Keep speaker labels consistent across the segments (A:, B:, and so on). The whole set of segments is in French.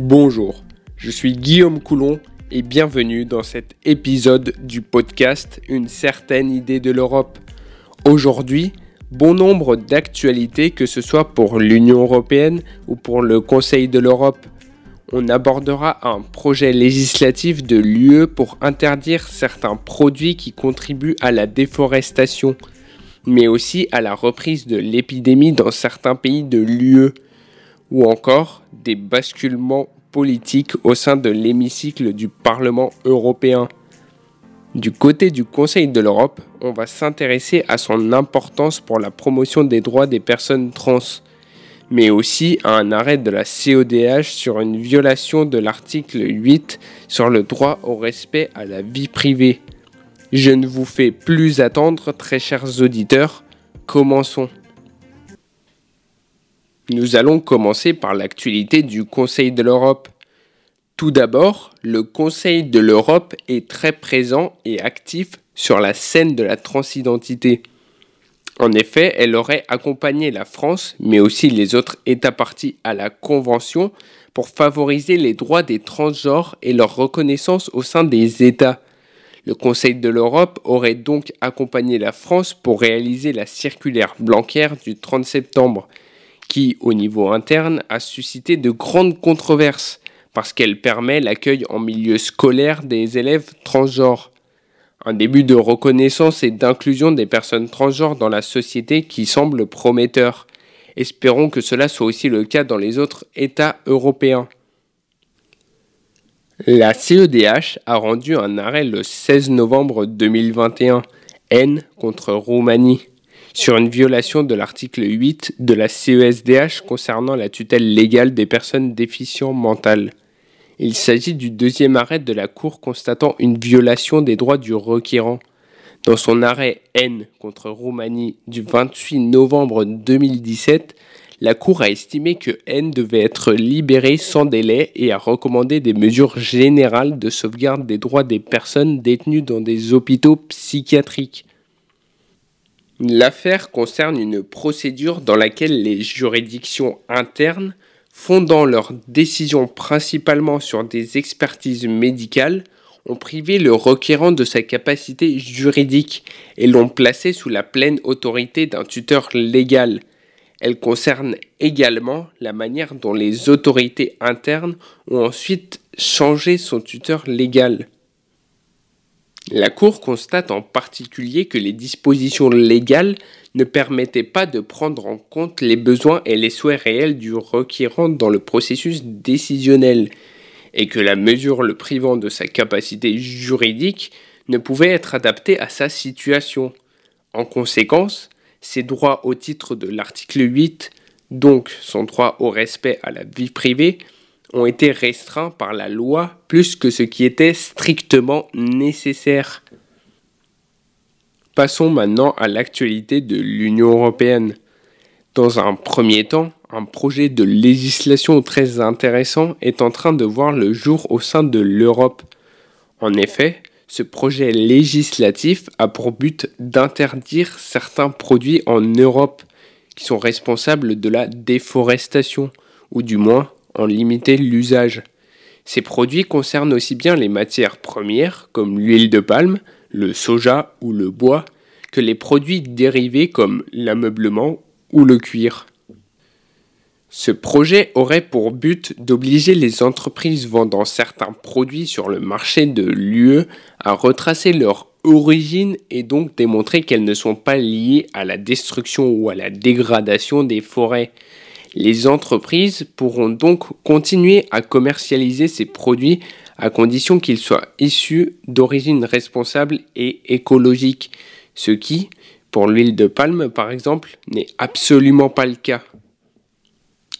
A: Bonjour, je suis Guillaume Coulon et bienvenue dans cet épisode du podcast Une certaine idée de l'Europe. Aujourd'hui, bon nombre d'actualités que ce soit pour l'Union européenne ou pour le Conseil de l'Europe. On abordera un projet législatif de l'UE pour interdire certains produits qui contribuent à la déforestation, mais aussi à la reprise de l'épidémie dans certains pays de l'UE ou encore des basculements politiques au sein de l'hémicycle du Parlement européen. Du côté du Conseil de l'Europe, on va s'intéresser à son importance pour la promotion des droits des personnes trans, mais aussi à un arrêt de la CODH sur une violation de l'article 8 sur le droit au respect à la vie privée. Je ne vous fais plus attendre, très chers auditeurs, commençons. Nous allons commencer par l'actualité du Conseil de l'Europe. Tout d'abord, le Conseil de l'Europe est très présent et actif sur la scène de la transidentité. En effet, elle aurait accompagné la France, mais aussi les autres États partis à la Convention, pour favoriser les droits des transgenres et leur reconnaissance au sein des États. Le Conseil de l'Europe aurait donc accompagné la France pour réaliser la circulaire blanquaire du 30 septembre, qui, au niveau interne, a suscité de grandes controverses parce qu'elle permet l'accueil en milieu scolaire des élèves transgenres. Un début de reconnaissance et d'inclusion des personnes transgenres dans la société qui semble prometteur. Espérons que cela soit aussi le cas dans les autres États européens. La CEDH a rendu un arrêt le 16 novembre 2021, N contre Roumanie sur une violation de l'article 8 de la CESDH concernant la tutelle légale des personnes déficientes mentales. Il s'agit du deuxième arrêt de la Cour constatant une violation des droits du requérant. Dans son arrêt N contre Roumanie du 28 novembre 2017, la Cour a estimé que N devait être libéré sans délai et a recommandé des mesures générales de sauvegarde des droits des personnes détenues dans des hôpitaux psychiatriques. L'affaire concerne une procédure dans laquelle les juridictions internes, fondant leurs décisions principalement sur des expertises médicales, ont privé le requérant de sa capacité juridique et l'ont placé sous la pleine autorité d'un tuteur légal. Elle concerne également la manière dont les autorités internes ont ensuite changé son tuteur légal. La Cour constate en particulier que les dispositions légales ne permettaient pas de prendre en compte les besoins et les souhaits réels du requérant dans le processus décisionnel, et que la mesure le privant de sa capacité juridique ne pouvait être adaptée à sa situation. En conséquence, ses droits au titre de l'article 8, donc son droit au respect à la vie privée, ont été restreints par la loi plus que ce qui était strictement nécessaire. Passons maintenant à l'actualité de l'Union européenne. Dans un premier temps, un projet de législation très intéressant est en train de voir le jour au sein de l'Europe. En effet, ce projet législatif a pour but d'interdire certains produits en Europe qui sont responsables de la déforestation, ou du moins en limiter l'usage. Ces produits concernent aussi bien les matières premières comme l'huile de palme, le soja ou le bois, que les produits dérivés comme l'ameublement ou le cuir. Ce projet aurait pour but d'obliger les entreprises vendant certains produits sur le marché de l'UE à retracer leur origine et donc démontrer qu'elles ne sont pas liées à la destruction ou à la dégradation des forêts. Les entreprises pourront donc continuer à commercialiser ces produits à condition qu'ils soient issus d'origine responsable et écologique, ce qui, pour l'huile de palme par exemple, n'est absolument pas le cas.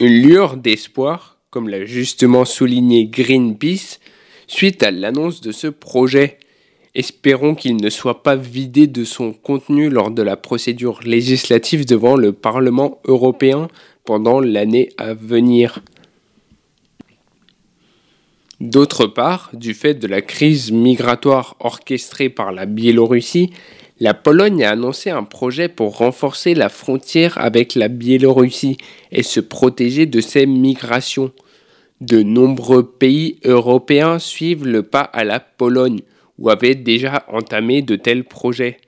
A: Une lueur d'espoir, comme l'a justement souligné Greenpeace, suite à l'annonce de ce projet. Espérons qu'il ne soit pas vidé de son contenu lors de la procédure législative devant le Parlement européen pendant l'année à venir. D'autre part, du fait de la crise migratoire orchestrée par la Biélorussie, la Pologne a annoncé un projet pour renforcer la frontière avec la Biélorussie et se protéger de ces migrations. De nombreux pays européens suivent le pas à la Pologne, ou avaient déjà entamé de tels projets.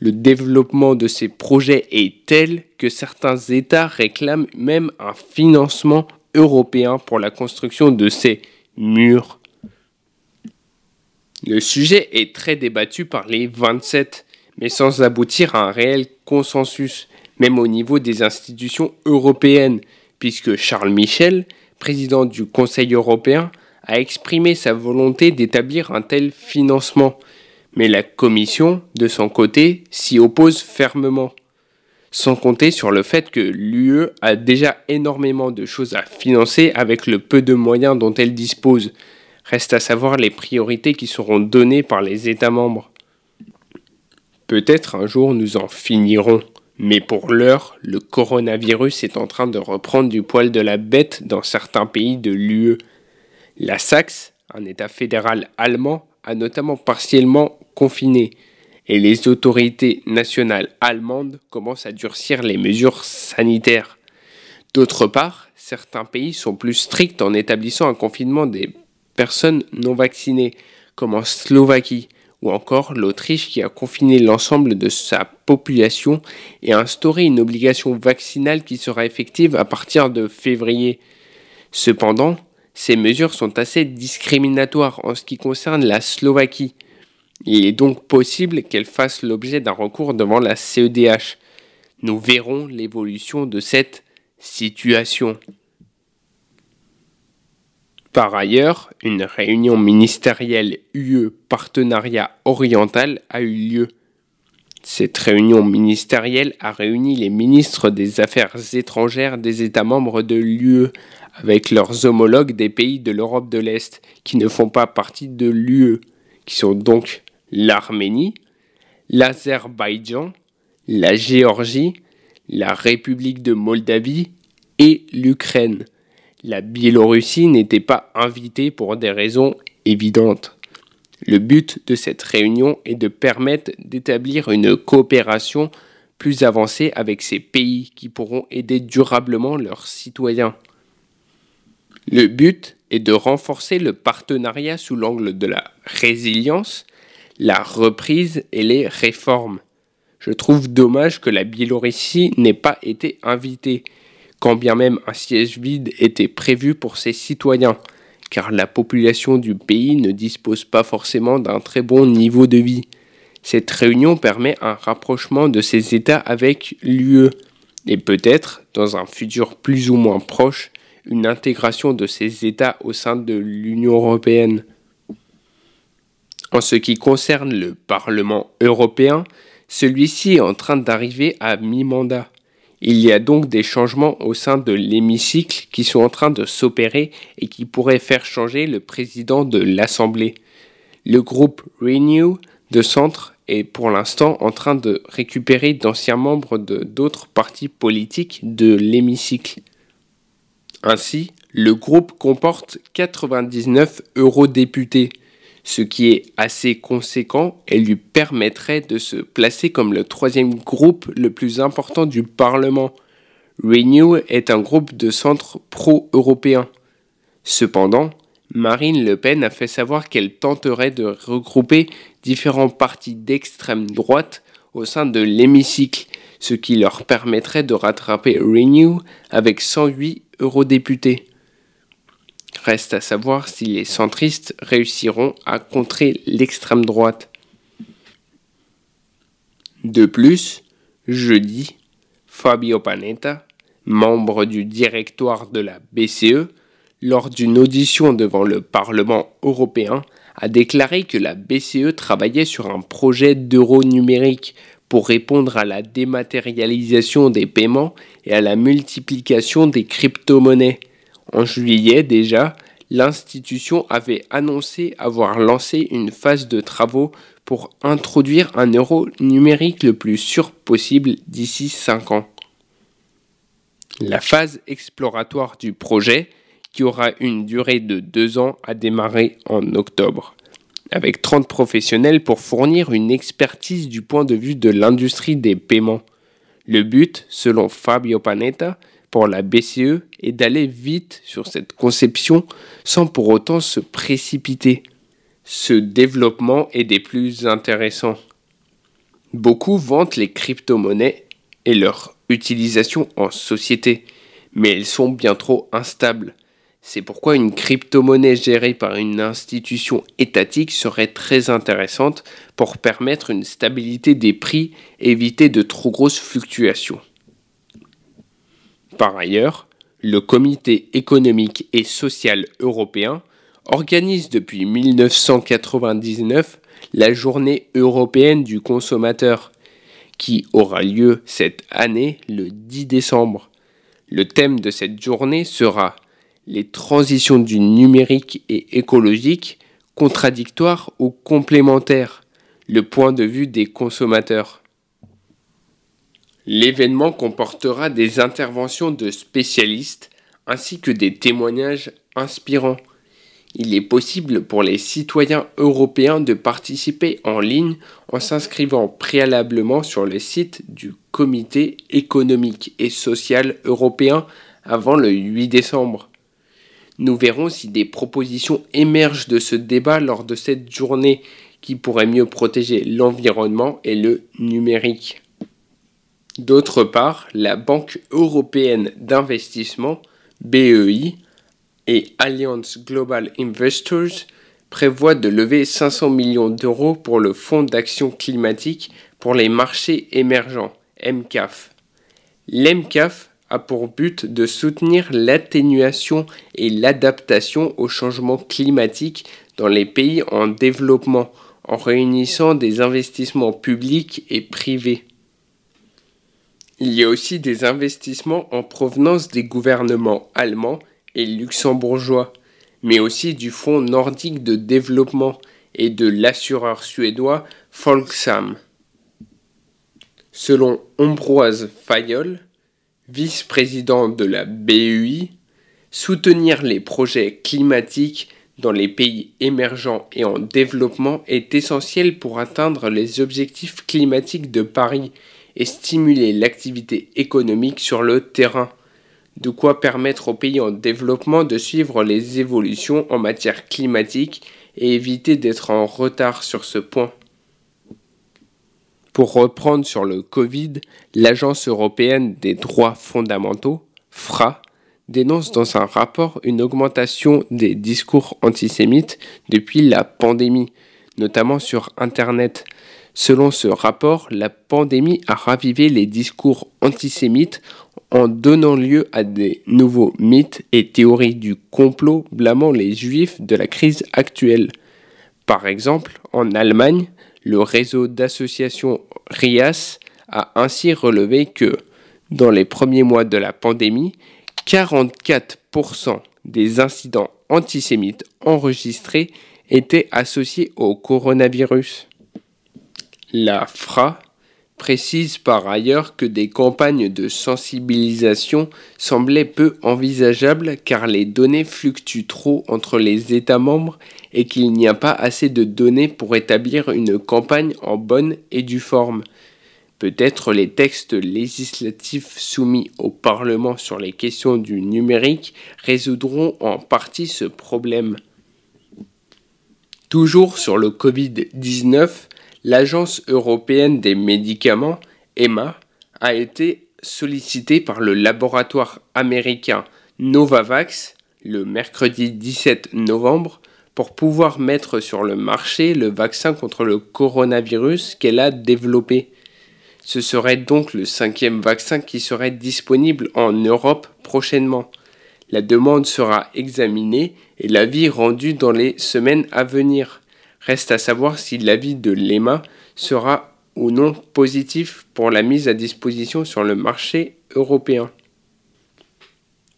A: Le développement de ces projets est tel que certains États réclament même un financement européen pour la construction de ces murs. Le sujet est très débattu par les 27, mais sans aboutir à un réel consensus, même au niveau des institutions européennes, puisque Charles Michel, président du Conseil européen, a exprimé sa volonté d'établir un tel financement, mais la Commission, de son côté, s'y oppose fermement. Sans compter sur le fait que l'UE a déjà énormément de choses à financer avec le peu de moyens dont elle dispose. Reste à savoir les priorités qui seront données par les États membres. Peut-être un jour nous en finirons, mais pour l'heure, le coronavirus est en train de reprendre du poil de la bête dans certains pays de l'UE. La Saxe, un État fédéral allemand, a notamment partiellement confiné, et les autorités nationales allemandes commencent à durcir les mesures sanitaires. D'autre part, certains pays sont plus stricts en établissant un confinement des personnes non vaccinées, comme en Slovaquie, ou encore l'Autriche qui a confiné l'ensemble de sa population et a instauré une obligation vaccinale qui sera effective à partir de février. Cependant, ces mesures sont assez discriminatoires en ce qui concerne la Slovaquie. Il est donc possible qu'elle fasse l'objet d'un recours devant la CEDH. Nous verrons l'évolution de cette situation. Par ailleurs, une réunion ministérielle UE Partenariat Oriental a eu lieu. Cette réunion ministérielle a réuni les ministres des Affaires étrangères des États membres de l'UE avec leurs homologues des pays de l'Europe de l'Est qui ne font pas partie de l'UE, qui sont donc l'Arménie, l'Azerbaïdjan, la Géorgie, la République de Moldavie et l'Ukraine. La Biélorussie n'était pas invitée pour des raisons évidentes. Le but de cette réunion est de permettre d'établir une coopération plus avancée avec ces pays qui pourront aider durablement leurs citoyens. Le but est de renforcer le partenariat sous l'angle de la résilience, la reprise et les réformes. Je trouve dommage que la Biélorussie n'ait pas été invitée, quand bien même un siège vide était prévu pour ses citoyens, car la population du pays ne dispose pas forcément d'un très bon niveau de vie. Cette réunion permet un rapprochement de ces États avec l'UE, et peut-être, dans un futur plus ou moins proche, une intégration de ces États au sein de l'Union européenne. En ce qui concerne le Parlement européen, celui-ci est en train d'arriver à mi-mandat. Il y a donc des changements au sein de l'hémicycle qui sont en train de s'opérer et qui pourraient faire changer le président de l'Assemblée. Le groupe Renew de centre est pour l'instant en train de récupérer d'anciens membres de d'autres partis politiques de l'hémicycle. Ainsi, le groupe comporte 99 eurodéputés, ce qui est assez conséquent et lui permettrait de se placer comme le troisième groupe le plus important du Parlement. Renew est un groupe de centre pro-européen. Cependant, Marine Le Pen a fait savoir qu'elle tenterait de regrouper différents partis d'extrême droite au sein de l'hémicycle, ce qui leur permettrait de rattraper Renew avec 108 eurodéputés. Reste à savoir si les centristes réussiront à contrer l'extrême droite. De plus, jeudi, Fabio Panetta, membre du directoire de la BCE, lors d'une audition devant le Parlement européen, a déclaré que la BCE travaillait sur un projet d'euro numérique pour répondre à la dématérialisation des paiements et à la multiplication des crypto-monnaies. En juillet déjà, l'institution avait annoncé avoir lancé une phase de travaux pour introduire un euro numérique le plus sûr possible d'ici 5 ans. La phase exploratoire du projet, qui aura une durée de 2 ans, a démarré en octobre avec 30 professionnels pour fournir une expertise du point de vue de l'industrie des paiements. Le but, selon Fabio Panetta, pour la BCE est d'aller vite sur cette conception sans pour autant se précipiter. Ce développement est des plus intéressants. Beaucoup vantent les crypto-monnaies et leur utilisation en société, mais elles sont bien trop instables. C'est pourquoi une crypto-monnaie gérée par une institution étatique serait très intéressante pour permettre une stabilité des prix et éviter de trop grosses fluctuations. Par ailleurs, le Comité économique et social européen organise depuis 1999 la journée européenne du consommateur, qui aura lieu cette année le 10 décembre. Le thème de cette journée sera les transitions du numérique et écologique, contradictoires ou complémentaires, le point de vue des consommateurs. L'événement comportera des interventions de spécialistes ainsi que des témoignages inspirants. Il est possible pour les citoyens européens de participer en ligne en s'inscrivant préalablement sur le site du Comité économique et social européen avant le 8 décembre. Nous verrons si des propositions émergent de ce débat lors de cette journée qui pourrait mieux protéger l'environnement et le numérique. D'autre part, la Banque européenne d'investissement, BEI, et Alliance Global Investors prévoient de lever 500 millions d'euros pour le Fonds d'action climatique pour les marchés émergents, MCAF. L'MCAF a pour but de soutenir l'atténuation et l'adaptation au changement climatique dans les pays en développement en réunissant des investissements publics et privés. Il y a aussi des investissements en provenance des gouvernements allemands et luxembourgeois, mais aussi du Fonds nordique de développement et de l'assureur suédois Folksam. Selon Ambroise Fayol, vice-président de la BEI, soutenir les projets climatiques dans les pays émergents et en développement est essentiel pour atteindre les objectifs climatiques de Paris et stimuler l'activité économique sur le terrain, de quoi permettre aux pays en développement de suivre les évolutions en matière climatique et éviter d'être en retard sur ce point. Pour reprendre sur le Covid, l'Agence européenne des droits fondamentaux, FRA, dénonce dans un rapport une augmentation des discours antisémites depuis la pandémie, notamment sur Internet. Selon ce rapport, la pandémie a ravivé les discours antisémites en donnant lieu à des nouveaux mythes et théories du complot blâmant les juifs de la crise actuelle. Par exemple, en Allemagne, le réseau d'associations RIAS a ainsi relevé que, dans les premiers mois de la pandémie, 44% des incidents antisémites enregistrés étaient associés au coronavirus. La FRA précise par ailleurs que des campagnes de sensibilisation semblaient peu envisageables car les données fluctuent trop entre les États membres et qu'il n'y a pas assez de données pour établir une campagne en bonne et due forme. Peut-être les textes législatifs soumis au Parlement sur les questions du numérique résoudront en partie ce problème. Toujours sur le Covid-19, l'Agence européenne des médicaments, EMA, a été sollicitée par le laboratoire américain Novavax le mercredi 17 novembre pour pouvoir mettre sur le marché le vaccin contre le coronavirus qu'elle a développé. Ce serait donc le cinquième vaccin qui serait disponible en Europe prochainement. La demande sera examinée et l'avis rendu dans les semaines à venir. Reste à savoir si l'avis de l'EMA sera ou non positif pour la mise à disposition sur le marché européen.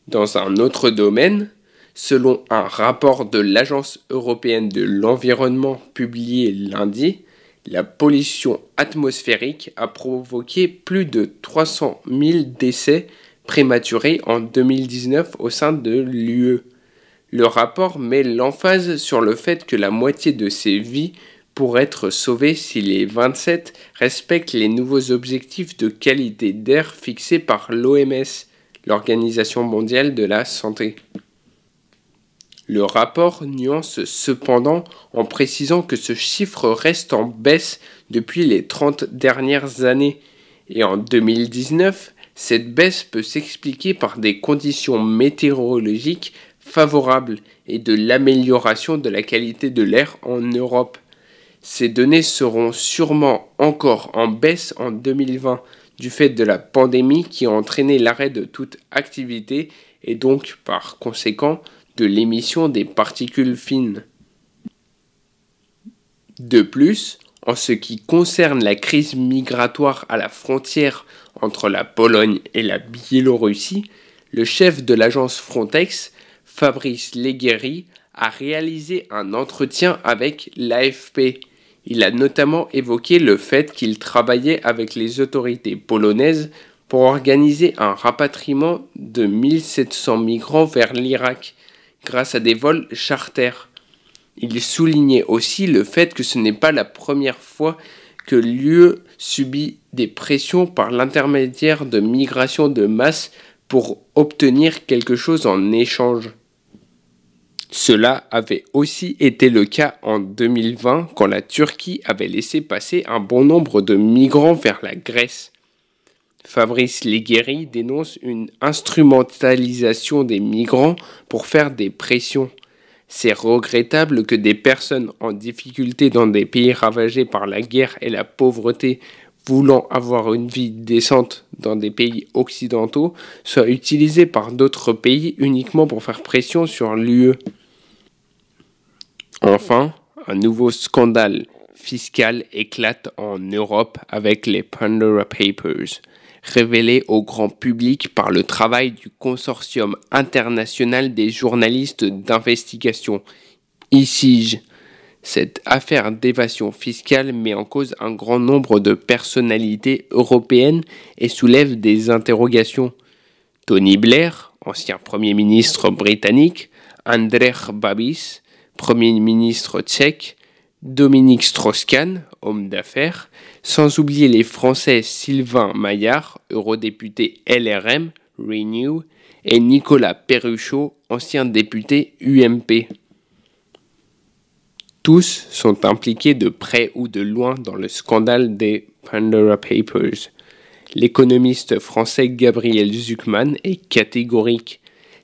A: Dans un autre domaine, selon un rapport de l'Agence européenne de l'environnement publié lundi, la pollution atmosphérique a provoqué plus de 300 000 décès prématurés en 2019 au sein de l'UE. Le rapport met l'emphase sur le fait que la moitié de ces vies pourraient être sauvées si les 27 respectent les nouveaux objectifs de qualité d'air fixés par l'OMS, l'Organisation mondiale de la santé. Le rapport nuance cependant en précisant que ce chiffre reste en baisse depuis les 30 dernières années et en 2019, cette baisse peut s'expliquer par des conditions météorologiques favorables et de l'amélioration de la qualité de l'air en Europe. Ces données seront sûrement encore en baisse en 2020 du fait de la pandémie qui a entraîné l'arrêt de toute activité et donc par conséquent de l'émission des particules fines. De plus, en ce qui concerne la crise migratoire à la frontière entre la Pologne et la Biélorussie, le chef de l'agence Frontex, Fabrice Leguéry, a réalisé un entretien avec l'AFP. Il a notamment évoqué le fait qu'il travaillait avec les autorités polonaises pour organiser un rapatriement de 1700 migrants vers l'Irak grâce à des vols charters. Il soulignait aussi le fait que ce n'est pas la première fois que l'UE subit des pressions par l'intermédiaire de migration de masse pour obtenir quelque chose en échange. Cela avait aussi été le cas en 2020 quand la Turquie avait laissé passer un bon nombre de migrants vers la Grèce. Fabrice Leguéry dénonce une instrumentalisation des migrants pour faire des pressions. C'est regrettable que des personnes en difficulté dans des pays ravagés par la guerre et la pauvreté voulant avoir une vie décente dans des pays occidentaux soient utilisées par d'autres pays uniquement pour faire pression sur l'UE. Enfin, un nouveau scandale fiscal éclate en Europe avec les Pandora Papers révélé au grand public par le travail du Consortium international des journalistes d'investigation, ICIJ. Cette affaire d'évasion fiscale met en cause un grand nombre de personnalités européennes et soulève des interrogations. Tony Blair, ancien Premier ministre britannique, Andrej Babis, Premier ministre tchèque, Dominique Strauss-Kahn, homme d'affaires, sans oublier les Français Sylvain Maillard, eurodéputé LRM, Renew, et Nicolas Perruchot, ancien député UMP. Tous sont impliqués de près ou de loin dans le scandale des Pandora Papers. L'économiste français Gabriel Zuckman est catégorique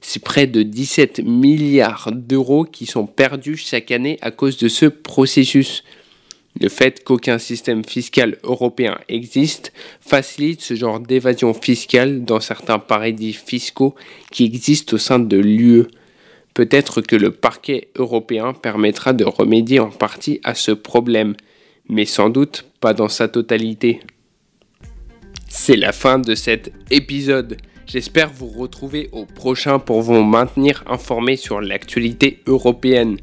A: c'est près de 17 milliards d'euros qui sont perdus chaque année à cause de ce processus. Le fait qu'aucun système fiscal européen existe facilite ce genre d'évasion fiscale dans certains paradis fiscaux qui existent au sein de l'UE. Peut-être que le parquet européen permettra de remédier en partie à ce problème, mais sans doute pas dans sa totalité. C'est la fin de cet épisode. J'espère vous retrouver au prochain pour vous maintenir informé sur l'actualité européenne.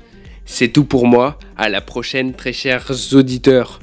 A: C'est tout pour moi, à la prochaine très chers auditeurs.